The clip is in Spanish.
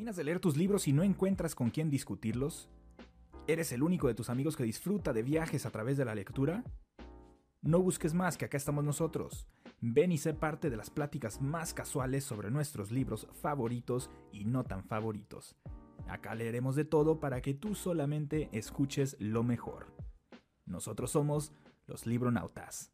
¿Terminas de leer tus libros y no encuentras con quién discutirlos? ¿Eres el único de tus amigos que disfruta de viajes a través de la lectura? No busques más, que acá estamos nosotros. Ven y sé parte de las pláticas más casuales sobre nuestros libros favoritos y no tan favoritos. Acá leeremos de todo para que tú solamente escuches lo mejor. Nosotros somos los Libronautas.